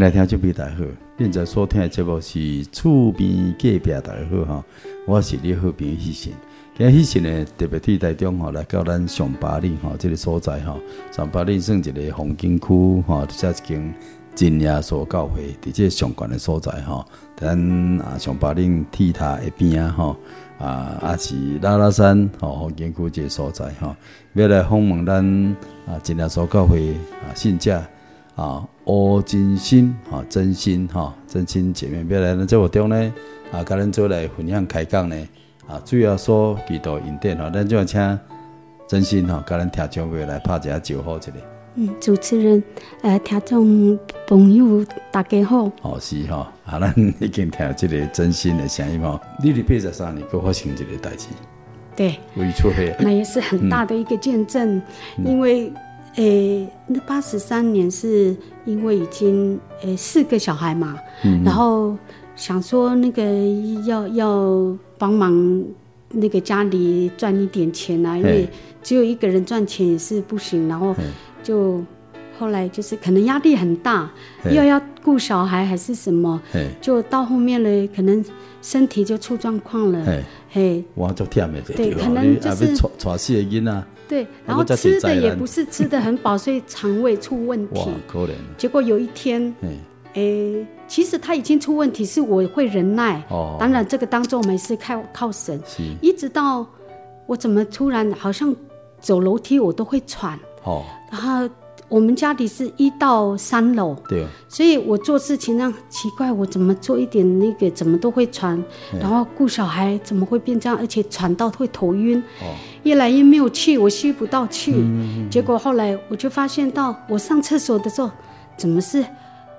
来听这边大好，现在所听的节目是厝边隔壁大好哈，我是你好朋友喜神。今日喜神呢特别替台中哈来到咱上巴岭哈这个所在哈，上巴岭算一个风景区哈，这一间真耶稣教会，在这上悬的所在哈，咱啊上巴岭铁塔一边啊哈啊也是拉拉山吼风景区这个所在哈，要来访问咱啊真耶稣教会啊信者。啊，欧真心，哈，真心，哈，真心姐妹，要来咱节目中呢，啊，跟咱做来分享开讲呢，啊，主要说几道引电，哈，咱就要请真心，哈，跟咱听众朋友来拍一下招呼，这里。嗯，主持人，呃，听众朋友大家好。哦，是哈，啊，咱已经听这个真心的声音哈，你的八十三年过发生这个代志。对。未出黑。那也是很大的一个见证，嗯、因为。诶、欸，那八十三年是因为已经诶、欸、四个小孩嘛，嗯、然后想说那个要要帮忙那个家里赚一点钱啊，因为只有一个人赚钱也是不行，然后就后来就是可能压力很大，又要顾小孩还是什么，就到后面了，可能身体就出状况了，嘿，哇，就天没对，可能就是对，然后吃的也不是吃的很饱，所以肠胃出问题。可怜。结果有一天，哎，其实他已经出问题，是我会忍耐。哦。当然，这个当中我们是靠靠神。是。一直到我怎么突然好像走楼梯我都会喘。哦。然后。我们家里是一到三楼，对，所以我做事情呢，奇怪，我怎么做一点那个怎么都会喘，然后顾小孩怎么会变这样，而且喘到会头晕，哦，越来越没有气，我吸不到气，嗯，结果后来我就发现到我上厕所的时候，怎么是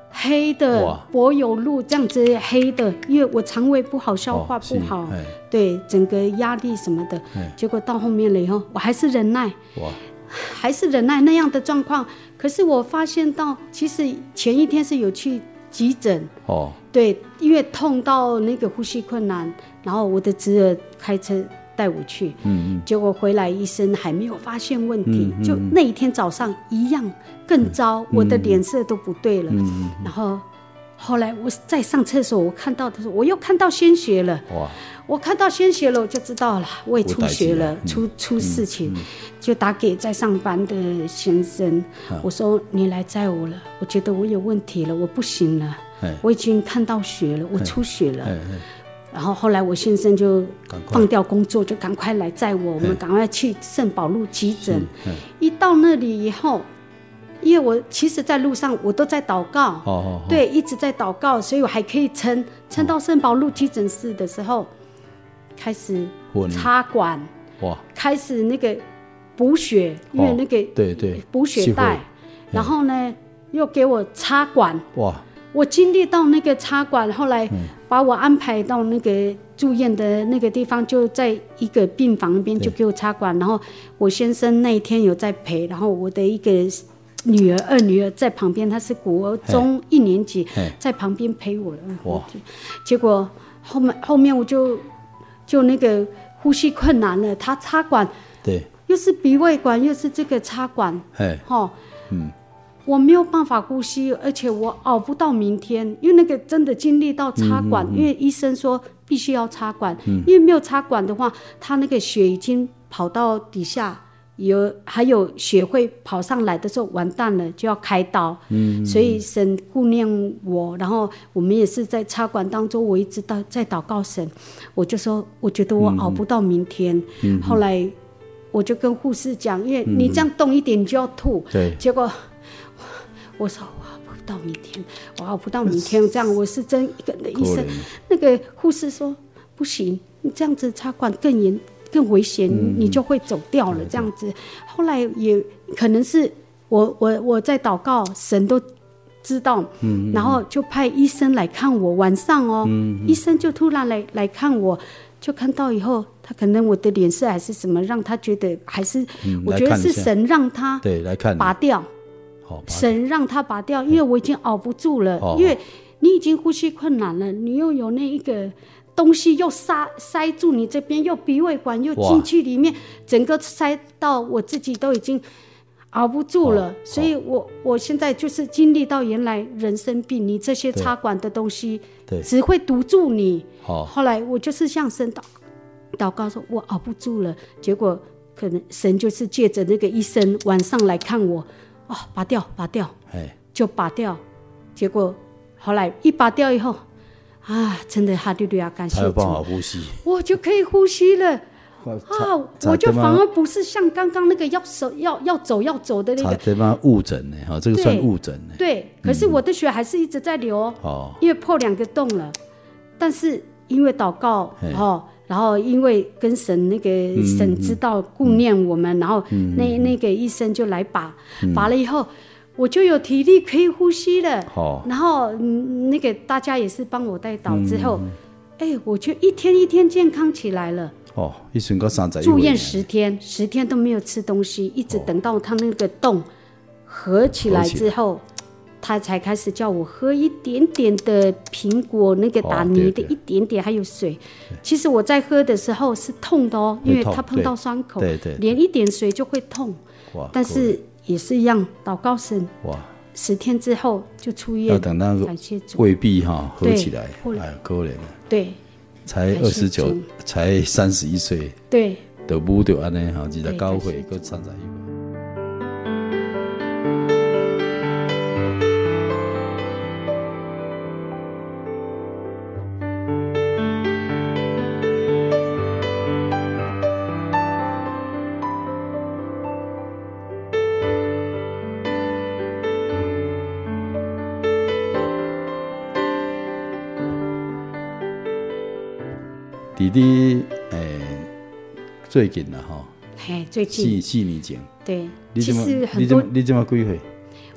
黑的，柏油路这样子黑的，因为我肠胃不好，消化不好，对，整个压力什么的，结果到后面了以后，我还是忍耐。还是忍耐那样的状况，可是我发现到，其实前一天是有去急诊。哦，对，因为痛到那个呼吸困难，然后我的侄儿开车带我去，嗯嗯，结果回来医生还没有发现问题，嗯嗯，就那一天早上一样更糟，嗯、我的脸色都不对了，嗯、然后后来我在上厕所，我看到的时候，我又看到鲜血了，哇。我看到鲜血了，我就知道了，我也出血了，出出事情，就打给在上班的先生，我说你来载我了，我觉得我有问题了，我不行了，我已经看到血了，我出血了，然后后来我先生就放掉工作，就赶快来载我，我们赶快去圣保路急诊，一到那里以后，因为我其实在路上我都在祷告，对，一直在祷告，所以我还可以撑撑到圣保禄急诊室的时候。开始插管，哇！开始那个补血，因为那个对对补血带，然后呢又给我插管，哇！我经历到那个插管，后来把我安排到那个住院的那个地方，就在一个病房那边就给我插管，然后我先生那一天有在陪，然后我的一个女儿二女儿在旁边，她是国中一年级，在旁边陪我了，哇！结果后面后面我就。就那个呼吸困难了，他插管，对，又是鼻胃管，又是这个插管，哎，哈，嗯，我没有办法呼吸，而且我熬不到明天，因为那个真的经历到插管，嗯嗯嗯，因为医生说必须要插管，嗯，因为没有插管的话，他那个血已经跑到底下。有还有血会跑上来的时候，完蛋了，就要开刀。嗯，所以神顾念我，然后我们也是在插管当中，我一直到在祷告神，我就说我觉得我熬不到明天。嗯，后来我就跟护士讲，因为你这样动一点你就要吐。对，结果我说我熬不到明天，我熬不到明天，这样我是真一个的医生。那个护士说不行，你这样子插管更严、更危险，嗯、你就会走掉了。这样子，后来也可能是我我我在祷告，神都知道，嗯、然后就派医生来看我。晚上哦，嗯、医生就突然来来看我。就看到以后，他可能我的脸色还是什么，让他觉得还是，嗯、我觉得是神让他对来看拔掉，神让他拔掉，因为我已经熬不住了，嗯、因为你已经呼吸困难了，你又有那一个东西又塞塞住你这边，又鼻胃管又进去里面，整个塞到我自己都已经。熬不住了，哦、所以我我现在就是经历到原来人生病，你这些插管的东西，对，只会堵住你。哦、后来我就是向神祷祷告说，我熬不住了。结果可能神就是借着那个医生晚上来看我，哦，拔掉，拔掉，嘿就拔掉。结果后来一拔掉以后，啊，真的哈利路亚，感谢主，还有办法呼吸，我就可以呼吸了。啊！我就反而不是像刚刚那个要手要要走要走的那个。这方误诊呢？哈，这个算误诊呢。对，可是我的血还是一直在流哦，因为破两个洞了。但是因为祷告哦，然后因为跟神那个神知道顾念我们，然后那那个医生就来拔，拔了以后我就有体力可以呼吸了。哦，然后那个大家也是帮我带导之后，哎，我就一天一天健康起来了。哦，一瞬间三十。住院十天，十天都没有吃东西，一直等到他那个洞合起来之后，他才开始叫我喝一点点的苹果那个打泥的一点点，还有水。其实我在喝的时候是痛的哦，因为他碰到伤口，对对，连一点水就会痛。哇！但是也是一样，祷告神。哇！十天之后就出院，要等那个胃壁哈合起来，哎，够了。对。才二十九，才三十一岁，对，都不就安尼哈，你在教会搁参加。弟弟，诶，最近了哈，嘿，最近四四年前，对，其实很多，你怎么几岁？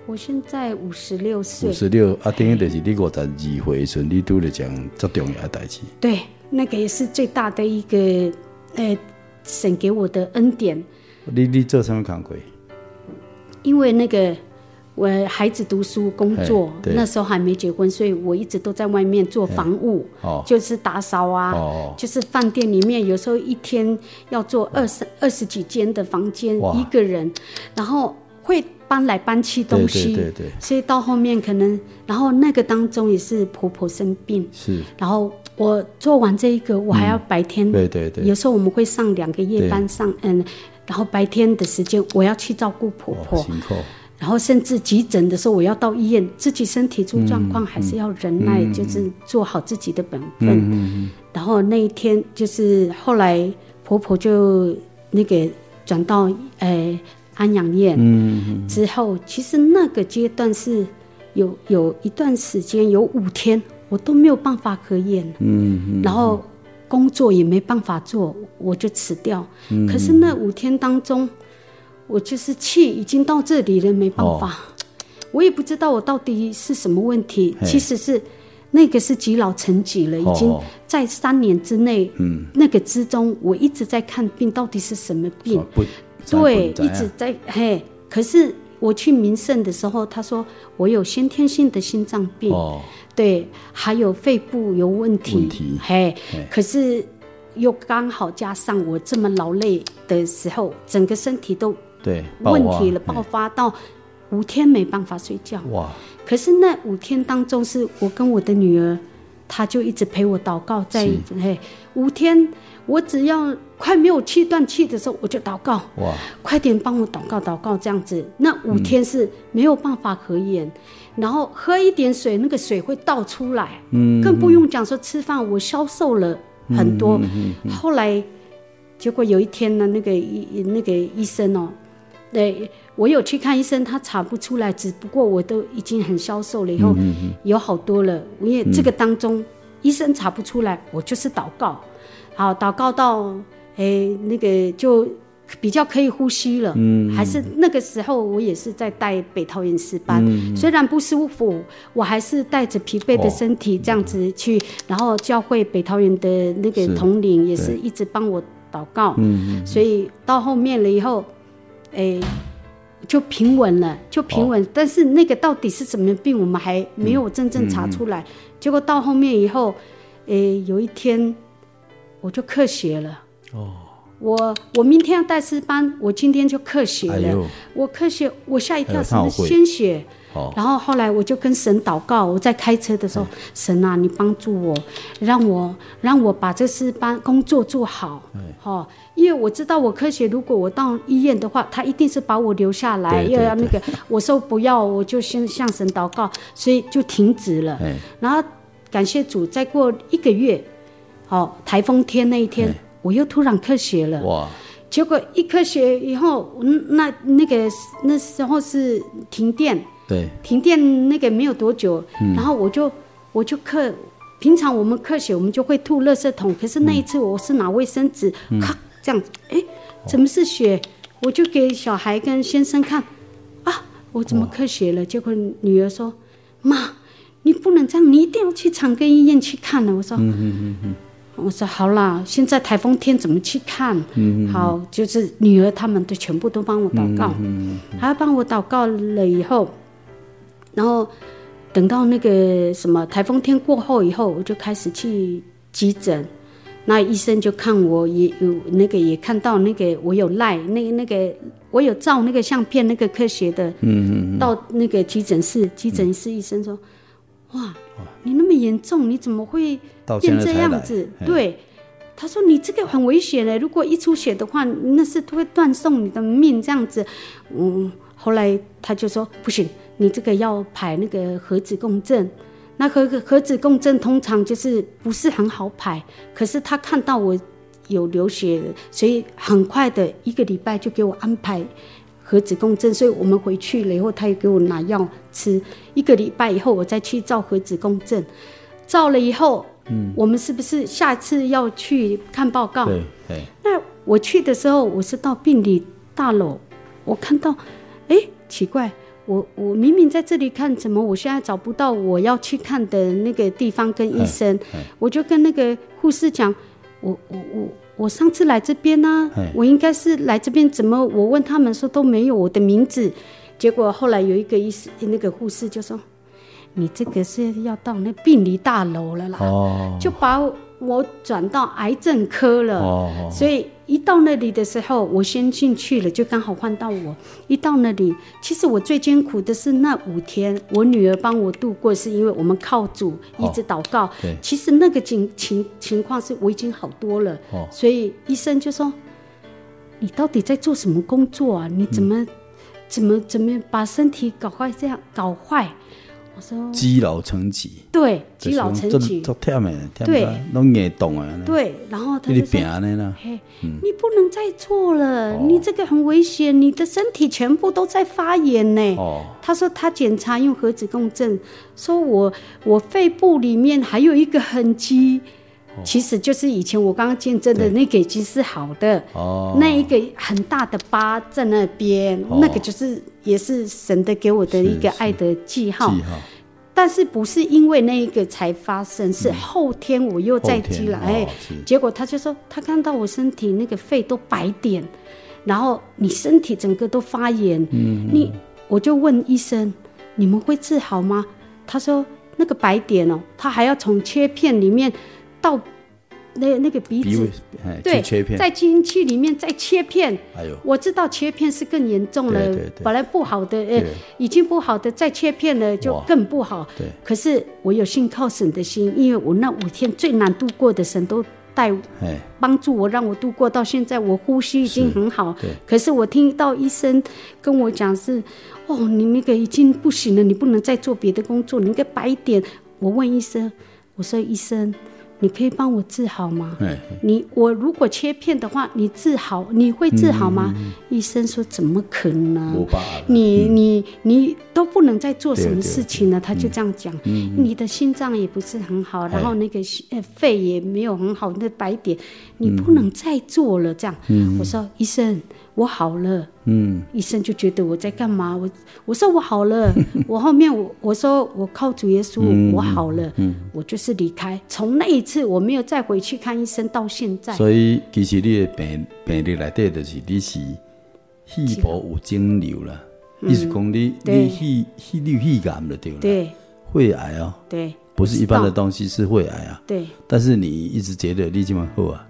我现在五十六岁，五十六啊，等于就是你五十二岁时，你都在讲最重要的代志。对，那个也是最大的一个，诶，神给我的恩典。你你做什么工作？因为那个。我孩子读书工作，那时候还没结婚，所以我一直都在外面做房务，哦、就是打扫啊，哦、就是饭店里面有时候一天要做二十二十几间的房间，一个人，然后会搬来搬去东西，对对对对，所以到后面可能，然后那个当中也是婆婆生病，是，然后我做完这一个，我还要白天，嗯、对对对，有时候我们会上两个夜班上，对嗯，然后白天的时间我要去照顾婆婆。然后甚至急诊的时候，我要到医院，自己身体出状况还是要忍耐，就是做好自己的本分。然后那一天就是后来婆婆就那个转到呃安养院，之后其实那个阶段是有有一段时间有五天我都没有办法合眼，然后工作也没办法做，我就辞掉。嗯、可是那五天当中。我就是气已经到这里了，没办法，哦、我也不知道我到底是什么问题。其实是那个是积劳成疾了，哦、已经在三年之内，嗯，那个之中我一直在看病，到底是什么病？对，一直在嘿。可是我去名胜的时候，他说我有先天性的心脏病，哦、对，还有肺部有问题，问题嘿。嘿可是又刚好加上我这么劳累的时候，整个身体都。对，问题了，爆发到五天没办法睡觉。哇！可是那五天当中，是我跟我的女儿，她就一直陪我祷告，在嘿五天，我只要快没有气断气的时候，我就祷告。哇！快点帮我祷告祷告这样子。那五天是没有办法合眼，然后喝一点水，那个水会倒出来。嗯，更不用讲说吃饭，我消瘦了很多。后来结果有一天呢，那个医那个医生哦。对，我有去看医生，他查不出来，只不过我都已经很消瘦了，以后有好多了。因为这个当中、嗯、医生查不出来，我就是祷告，好祷告到哎那个就比较可以呼吸了。嗯，还是那个时候我也是在带北桃园诗班、嗯，虽然不舒服，我还是带着疲惫的身体这样子去，哦、然后教会北桃园的那个统领也是一直帮我祷告。嗯，所以到后面了以后。哎，就平稳了，就平稳、哦。但是那个到底是什么病，我们还没有真正查出来。嗯嗯、结果到后面以后，哎，有一天我就咳血了。哦，我我明天要带师班，我今天就咳血了。哎、我咳血，我吓一跳，什么鲜血？然后后来我就跟神祷告，我在开车的时候，神啊，你帮助我，让我让我把这诗班工作做好，好，因为我知道我科学，如果我到医院的话，他一定是把我留下来，又要那个，我说不要，我就先向神祷告，所以就停止了。然后感谢主，再过一个月，哦，台风天那一天，我又突然咳血了。哇！结果一咳血以后，那那个那时候是停电。对，停电那个没有多久，嗯、然后我就我就咳，平常我们咳血我们就会吐垃圾桶，可是那一次我是拿卫生纸，嗯、咔这样子，哎，怎么是血？我就给小孩跟先生看，啊，我怎么咳血了？结果女儿说，妈，你不能这样，你一定要去长庚医院去看了。我说，嗯嗯嗯我说好啦，现在台风天怎么去看？嗯，好，就是女儿他们都全部都帮我祷告，嗯，还帮我祷告了以后。然后等到那个什么台风天过后以后，我就开始去急诊。那医生就看我也有那个也看到那个我有赖那个那个我有照那个相片那个科学的。到那个急诊室，急诊室医生说：“嗯、哇，你那么严重，你怎么会变这样子？”对，他说：“你这个很危险的，如果一出血的话，那是会断送你的命这样子。”嗯，后来他就说：“不行。”你这个要排那个核磁共振，那核核磁共振通常就是不是很好排，可是他看到我有流血，所以很快的一个礼拜就给我安排核子共振，所以我们回去了以后，他又给我拿药吃，一个礼拜以后我再去照核子共振，照了以后，嗯，我们是不是下次要去看报告？对，对。那我去的时候，我是到病理大楼，我看到，哎，奇怪。我我明明在这里看，怎么我现在找不到我要去看的那个地方跟医生？我就跟那个护士讲，我我我我上次来这边呢、啊，我应该是来这边，怎么我问他们说都没有我的名字？结果后来有一个医师，那个护士就说，你这个是要到那病理大楼了啦，哦、就把我转到癌症科了，哦、所以。一到那里的时候，我先进去了，就刚好换到我。一到那里，其实我最艰苦的是那五天，我女儿帮我度过，是因为我们靠主一直祷告。对，其实那个情情情况是我已经好多了。哦，所以医生就说：“你到底在做什么工作啊？你怎么、嗯、怎么怎么把身体搞坏这样搞坏？”我说积劳成疾，对，积劳成疾，对，拢硬动啊，对，然后他就说，嘿，你不能再做了，你这个很危险，你的身体全部都在发炎呢。哦，他说他检查用核磁共振，说我我肺部里面还有一个痕迹，其实就是以前我刚刚见证的那个已经是好的，哦，那一个很大的疤在那边，那个就是。也是神的给我的一个爱的记号，记号，但是不是因为那一个才发生，是后天我又再积了，哎，结果他就说他看到我身体那个肺都白点，然后你身体整个都发炎，嗯，你我就问医生，你们会治好吗？他说那个白点哦，他还要从切片里面到。那那个鼻子，对，在基因器里面再切片。哎呦，我知道切片是更严重了。对对对，本来不好的，呃，已经不好的，再切片了就更不好。对。可是我有信靠神的心，因为我那五天最难度过的，神都带帮助我，让我度过到现在，我呼吸已经很好。对。可是我听到医生跟我讲是，哦，你那个已经不行了，你不能再做别的工作，你应该白一点。我问医生，我说医生。你可以帮我治好吗？你我如果切片的话，你治好，你会治好吗？嗯、医生说怎么可能？你你你都不能再做什么事情了。他就这样讲，嗯、你的心脏也不是很好，然后那个呃肺也没有很好，那白点你不能再做了。这样，嗯、我说医生。我好了，嗯，医生就觉得我在干嘛？我我说我好了，我后面我我说我靠主耶稣，嗯、我好了，嗯，我就是离开。从那一次我没有再回去看医生，到现在。所以其实你的病病历来对的是你是肺部有肿瘤了，意思讲你你肺肺你肺癌了对了，对，肺癌哦，对，不是一般的东西是肺癌啊，对。但是你一直觉得你这么好啊，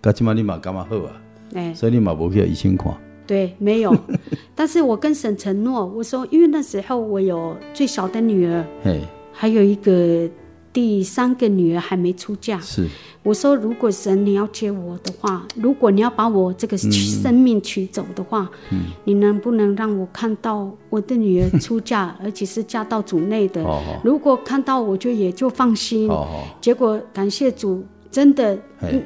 噶起码你嘛干嘛好啊？哎，所以你嘛不去医生看？对，没有。但是我跟神承诺，我说，因为那时候我有最小的女儿，嘿，还有一个第三个女儿还没出嫁。是，我说，如果神你要接我的话，如果你要把我这个生命取走的话，嗯，你能不能让我看到我的女儿出嫁，而且是嫁到主内的？如果看到，我就也就放心。结果感谢主。真的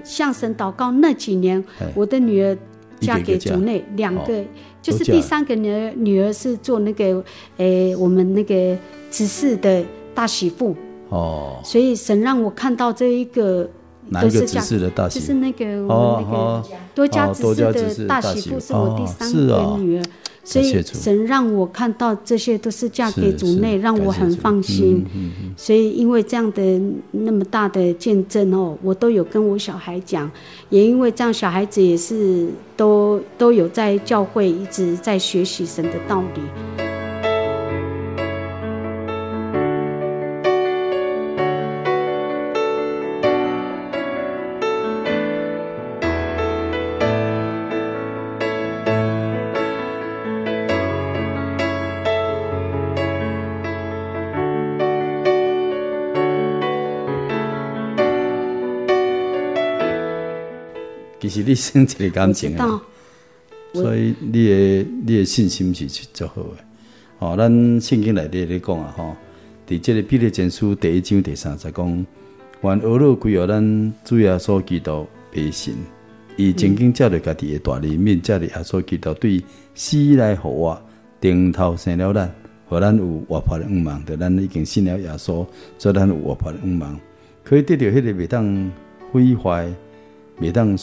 向神祷告那几年，我的女儿嫁给主内，两个就是第三个女儿，女儿是做那个诶，我们那个执事的大媳妇。哦，所以神让我看到这一个都是嫁的大媳妇，就是那个我们那个多家执事的大媳妇。是我第三个女儿。所以神让我看到这些都是嫁给主内，让我很放心。所以因为这样的那么大的见证哦，我都有跟我小孩讲，也因为这样，小孩子也是都都有在教会一直在学习神的道理。你生一个感情啊，所以你的你的信心是足好的。哦，咱圣经内底咧讲啊，吼，伫这个彼得前书第一章第三节讲，愿俄罗归予咱主耶稣基督百姓，以曾经借着家己的大怜悯，借着耶稣基督对死来复活，顶头生了咱，互咱有活泼的盼望。就咱已经信了耶稣，做咱有活泼的盼望，可以得到迄个袂当毁坏，袂当。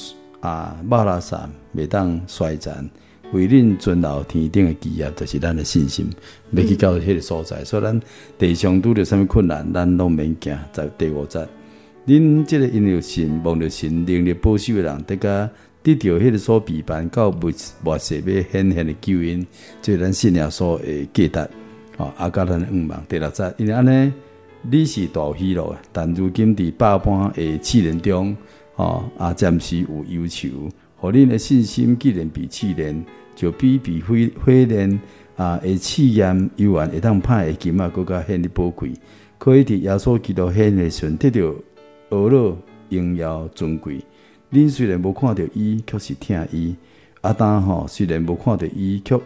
啊，马拉山袂当衰残，为恁存留天顶的基业，就是咱的信心，要去到迄个所在。所以咱地上拄着啥物困难，咱拢免惊。在第五节，恁即个因着信望着神能力保守的人，得甲得到迄个所陪伴到末末世要显现的救恩，即系咱信仰所诶价值。啊，阿甲咱愿望第六节，因为安尼你是大喜乐，但如今伫百般诶试炼中。哦，啊，暂时有忧愁，互恁的信心既然比试炼，就比比火火炼啊，会试验犹原会当拍的金啊，更加显得宝贵。可以伫耶稣基督显的时阵得到俄乐荣耀尊贵。恁虽然无看到伊，却是听伊。阿当吼，虽然无看到伊，却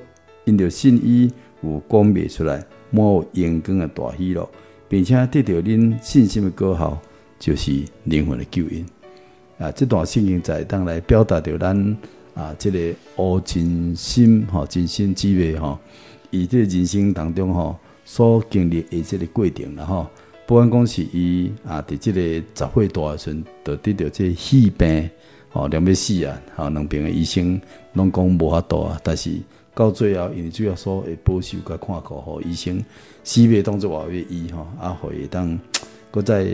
因着信伊有讲袂出来，满有阳光的大喜乐，并且得到恁信心的果效，就是灵魂的救恩。啊，这段圣经在当来表达着咱啊，这个乌真心吼，真心之味吼，伊这个人生当中吼所经历的即个过程然后，不管讲是伊啊，伫这个十岁大时阵，得得到这肺病吼，两边死啊，吼，两边的医生拢讲无法度啊，但是到最后，因为主要说会保守甲看顾吼，医生死袂当做话要医吼，啊，会当搁再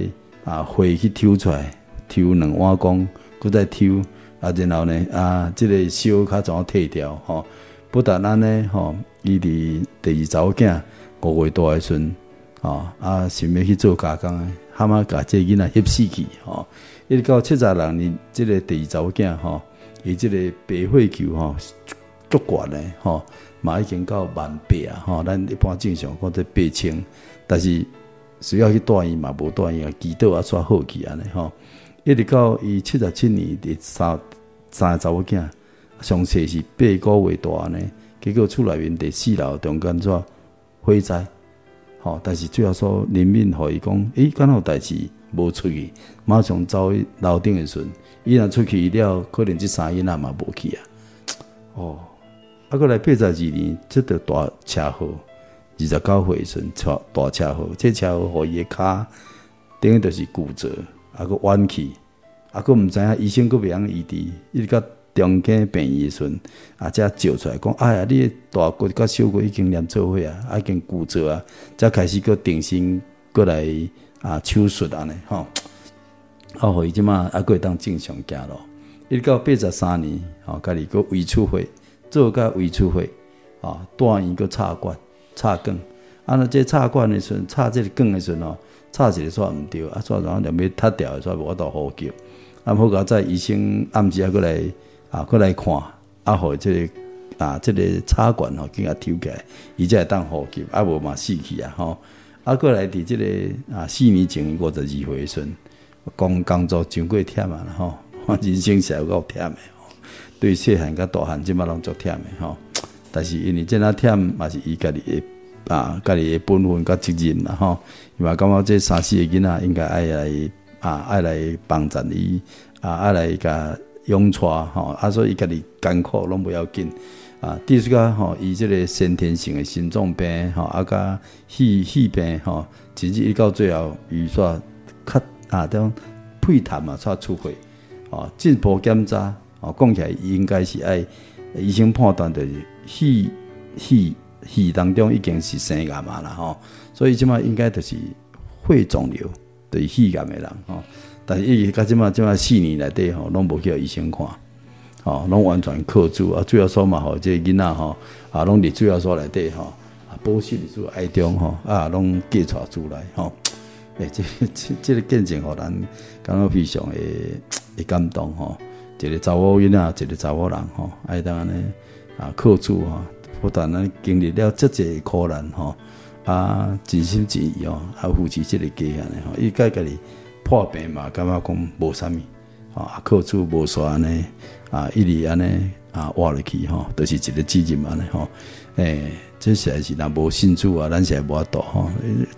啊，血去抽出来。抽两碗公，搁再抽，啊，然后呢，啊，这个烧较怎啊退掉，吼，不但安尼，吼，伊伫第二查某囝五月大诶时阵，吼，啊，想要去做加工诶，哈嘛甲这囡仔翕死去，吼，一直到七十六年，这个第二查某囝，吼，伊这个白血球，吼，足悬诶，吼，嘛已经到万八啊，吼，咱一般正常讲在八千，但是需要去住院嘛，无住院啊，祈祷啊，煞好去安尼，吼。一直到伊七十七年的三三个查某囝，上册是八个月大呢。结果厝内面第四楼中间做火灾，吼！但是最后说怜悯，互伊讲，诶，敢若有代志无出去，马上走去楼顶的时阵，伊若出去了，可能即三个仔嘛无去啊。哦，啊，过来八十二年，即个大车祸，二十九岁时阵，车大车祸，这车祸互伊个骹等于就是骨折，啊，个弯去，啊，个毋知影医生佫袂晓医治，一直到中间病院时，啊，才照出来讲，哎呀，你大骨甲小骨已经连做伙啊，啊，已经骨折啊，才开始佫定心过来啊手术安尼吼，啊，互伊即马啊，佫会当正常行路。一直到八十三年，吼，家己佫胃出血，做甲胃出血，啊，住院佫插管插管，啊，那这插管的时阵，插这个管的时阵哦，插一个煞毋对，啊，煞然后连要塌掉，煞无法度呼吸。啊，好佳在医生暗时啊，佫来啊，佫来看，啊，互这个啊，这个插管吼，给啊抽起来，伊才会当呼吸，啊，无嘛死去啊，吼，啊，佫来伫这个啊，四年前五十二岁时阵，工工作真过忝啊，吼。人生是有够忝的吼，对细汉甲大汉即马拢足忝的吼。但是因为这那忝，嘛是伊家己的啊，家己的本分甲责任啦吼。伊嘛感觉这三四个囡仔应该爱来啊，爱来帮衬伊啊，爱来甲养带吼。啊，所以伊家己艰苦拢不要紧啊。第四个吼，伊这个先天性的心脏病吼，啊，甲肺肺病吼，甚至伊到最后伊煞较啊，种肺痰嘛煞出血。哦，进一步检查，哦，讲起来应该是爱医生判断的肺肺肺当中已经是生癌嘛啦吼，所以即马应该就是肺肿瘤，就是肺癌的人吼。但是伊甲即马即马四年内底吼，拢无去医生看，吼，拢完全靠住啊，主要说嘛吼，这囡仔吼啊，拢伫主要说内底吼，啊，保守伫做爱中吼，啊，拢寄出出来吼，诶、欸，这这这个见证互咱感觉非常诶。会感动吼，一个查某囡仔，一个查某人吼，爱当安尼啊，靠主吼，不但咱经历了遮济苦难吼，啊，尽心尽意哦，啊，扶持这个家安尼吼，伊家家己破病嘛，感觉讲无啥物，啊，靠主无煞安尼，啊，一直安尼啊活落去吼，都、就是一个责任安尼吼，诶、欸，这实在是若无信主啊，咱是无法度吼，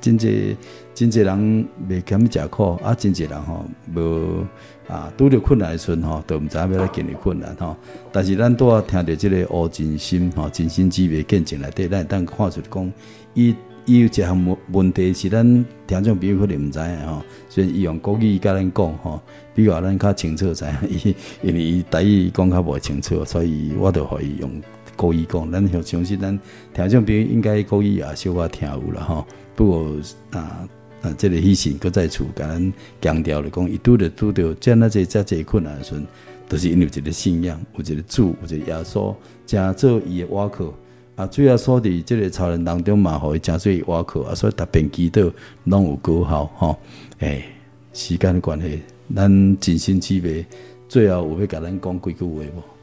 真济真济人未堪食苦，啊，真济人吼无。啊，拄着困难的时阵吼，都毋知影要来经历困难吼。但是咱拄啊听着即个乌真心吼，真心之辈见证来对，咱当看出讲，伊伊有一项问问题是咱听众朋友可能毋知影吼，所以伊用国语甲咱讲吼，比较咱较清楚知影，伊因为伊台语讲较无清楚，所以我着互伊用国语讲。咱要相信咱听众朋友应该国语也小可听有啦吼。不过啊。啊，这个牺牲搁在厝，甲咱强调了讲，伊拄着拄着遮那这遮这困难的时阵，都是因为一个信仰，有一个主，有一个耶稣，诚做伊的倚靠。啊，主要说伫这个超人当中嘛，互伊诚做伊倚靠，啊，所以逐边祈祷拢有果效吼。诶、时间的关系，咱真心祈祷，最后有要甲咱讲几句话无？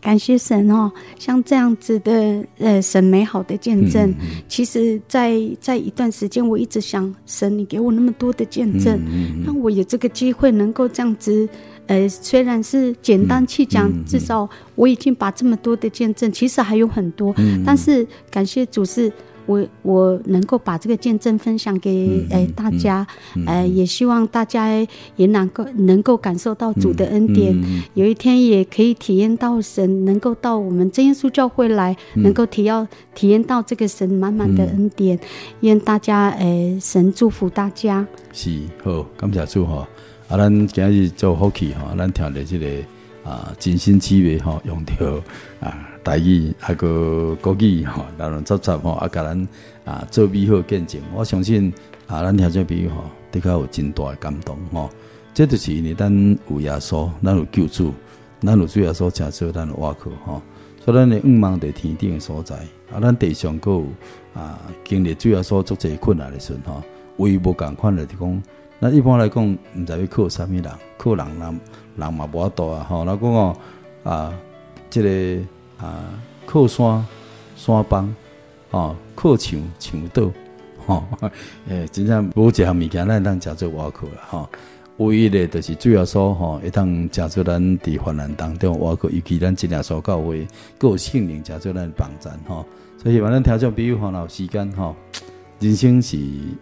感谢神哦，像这样子的呃神美好的见证，其实在，在在一段时间，我一直想神，你给我那么多的见证，让、我有这个机会能够这样子，呃，虽然是简单去讲，至少我已经把这么多的见证，其实还有很多，嗯、但是感谢主是。我我能够把这个见证分享给诶大家，呃，也希望大家也能够能够感受到主的恩典，有一天也可以体验到神能够到我们真耶稣教会来，能够体要体验到这个神满满的恩典。愿大家诶神祝福大家。是好，感谢主哈。啊，咱今日做好气哈，咱听的这个啊，真心祈祷哈，用到啊。台语啊个国语吼，然后杂杂吼，啊，甲咱啊做美好见证。我相信啊，咱听这比喻吼，的确有真大的感动吼。这就是因为咱有耶稣，咱有救主，咱有主耶稣，才做咱的倚靠吼。所以咱的仰望在天顶的所在，啊，咱地上个有啊经历主耶稣做济困难的时候，吼，唯无共款诶，就讲，那一般来讲，毋知要靠啥物人，靠人人人嘛无法度啊吼。那讲哦啊，这个。啊，靠山山崩，哦，靠墙墙倒，吼、哦，诶，真正无一项物件咱当食做倚靠啦，吼、唯一的就是主要说，吼、哦，会当食做咱伫患难当中倚靠，尤其咱真耶稣教会，各有性灵食做咱帮赞，吼、所以希望咱听众朋友吼，若有时间吼，人生是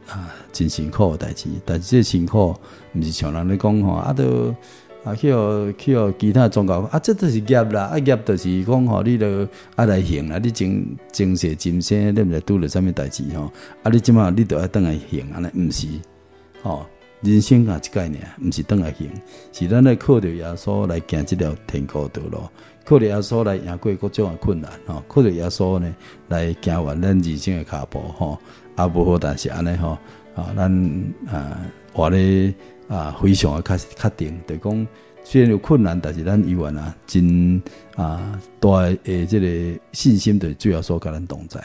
啊真辛苦的代志，但是这辛苦毋是像人咧讲吼，啊都啊去哦去哦其他宗教啊，这都是业啦，啊业就是讲吼，你都爱来行啊，你前前世今生你毋知拄着啥物代志吼，啊你即满你都爱倒来行安尼，毋是吼。人生啊，一概念，毋是倒来行，是咱来靠着耶稣来行即条天国道路，靠着耶稣来赢过各种的困难吼，靠着耶稣呢来行完咱人生的脚步吼，啊无好，但是安尼吼，啊咱啊活咧啊非常的确确定，就讲虽然有困难，但是咱依然啊真啊大诶即个信心，对主要所甲咱同在。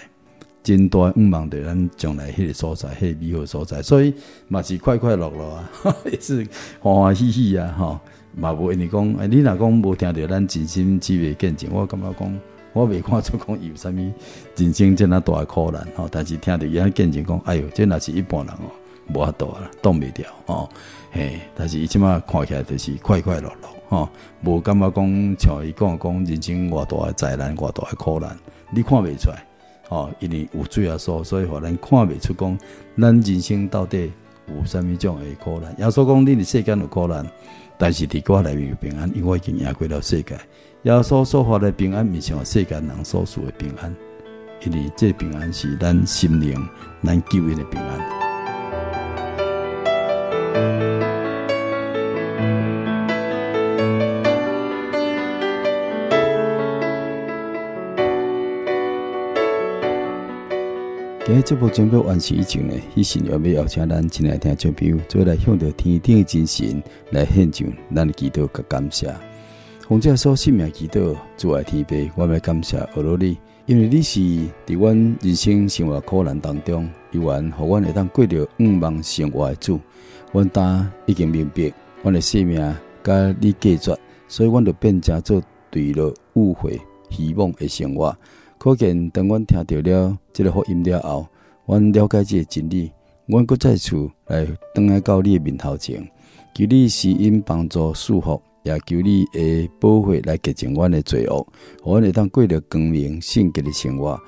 真大愿望对咱将来迄个所在，迄、个美好所在，所以嘛是快快乐乐啊，也是欢欢喜喜啊，吼。嘛无因为讲，哎，你若讲无听到咱真心姊妹见证，我感觉讲，我未看出讲有啥物人生这么大的苦难，吼，但是听到伊安见证讲，哎哟，这若是一般人哦，无法度啦，挡袂掉，吼，嘿，但是伊即马看起来就是快快乐乐，吼，无感觉讲像伊讲讲人生偌大诶灾难，偌大诶苦难，你看袂出来。哦，因为有罪啊，所所以互咱看未出讲，咱人生到底有啥物种诶苦难？耶稣讲，你伫世间有苦难，但是伫我内面有平安，因为我已经赢过了世界。耶稣所发的平安，毋像世间人所说的平安，因为这平安是咱心灵、咱救恩的平安。今日这部节目完成以前呢，伊是要要邀请咱前来听众朋友，做来向着天顶的真神来献上咱的祈祷甲感谢。奉这所生命祈祷，主爱天父，我们感谢阿罗你，因为你是伫阮人生生活苦难当中，依然互阮会当过着愿望生活的主。阮呾已经明白，阮的生命甲你隔绝，所以阮就变成做对了误会希望的生活。可见，当阮听到了这个福音了后，阮了解这个真理，阮搁再次来转来到你的面头前，求你施恩帮助束缚，也求你的保护来洁净阮的罪恶，互阮会当过着光明圣洁的生活。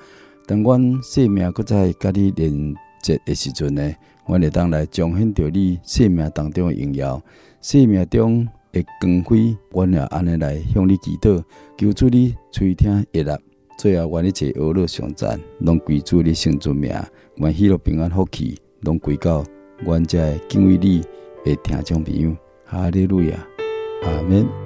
当阮生命搁再甲你连接的时阵呢，阮会当来彰显着你生命当中的荣耀，生命中的光辉，阮也安尼来向你祈祷，求主你垂听悦纳。最后，愿一切恶乐上赞，拢归主你圣尊名，愿喜乐平安福气，拢归到阮这敬畏你的听众朋友，哈利路亚，阿门。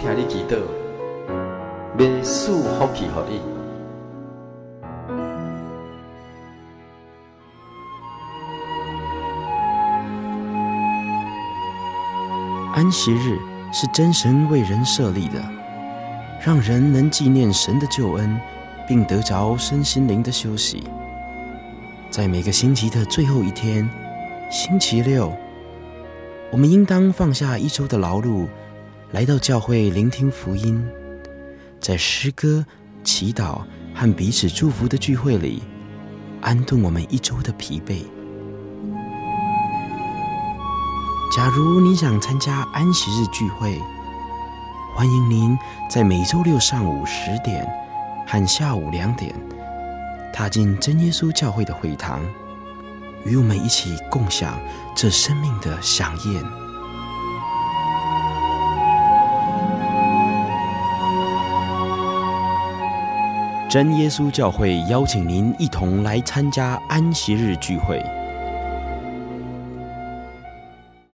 听你祈祷，要赐福气给你。安息日是真神为人设立的，让人能纪念神的救恩，并得着身心灵的休息。在每个星期的最后一天，星期六，我们应当放下一周的劳碌。来到教会聆听福音，在诗歌、祈祷和彼此祝福的聚会里，安顿我们一周的疲惫。假如你想参加安息日聚会，欢迎您在每周六上午十点和下午两点，踏进真耶稣教会的会堂，与我们一起共享这生命的饗宴。真耶稣教会邀请您一同来参加安息日聚会。